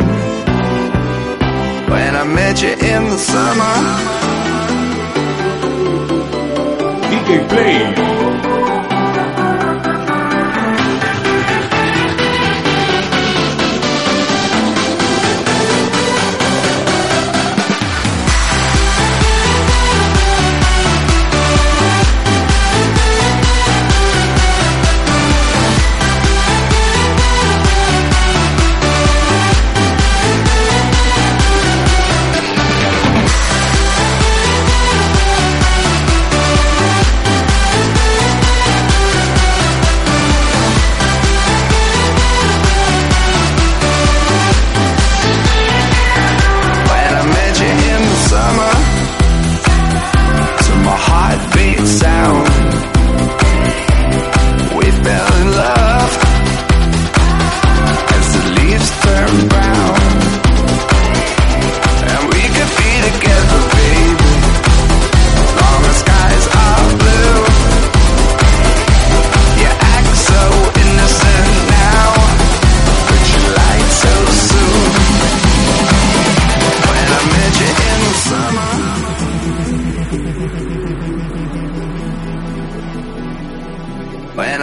When I met you in the summer DJ Play.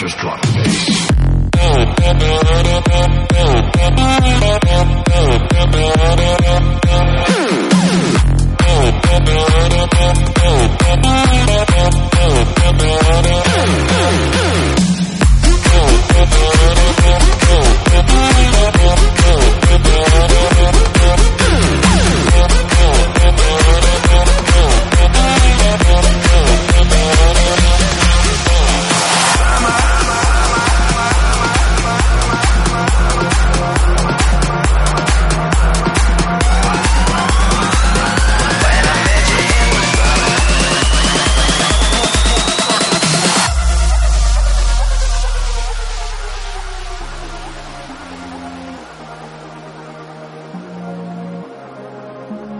Just drop the bass.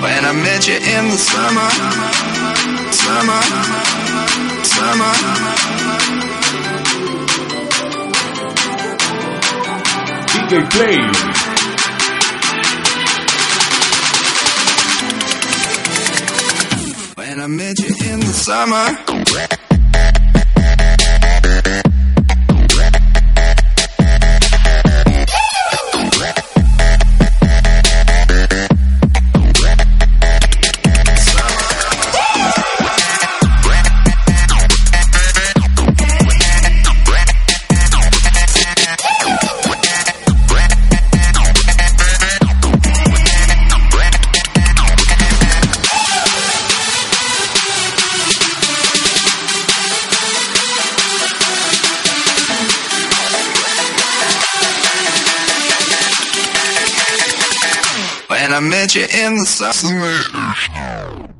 When I met you in the summer, summer, summer. DJ Play. When I met you in the summer. When I met you in the summer.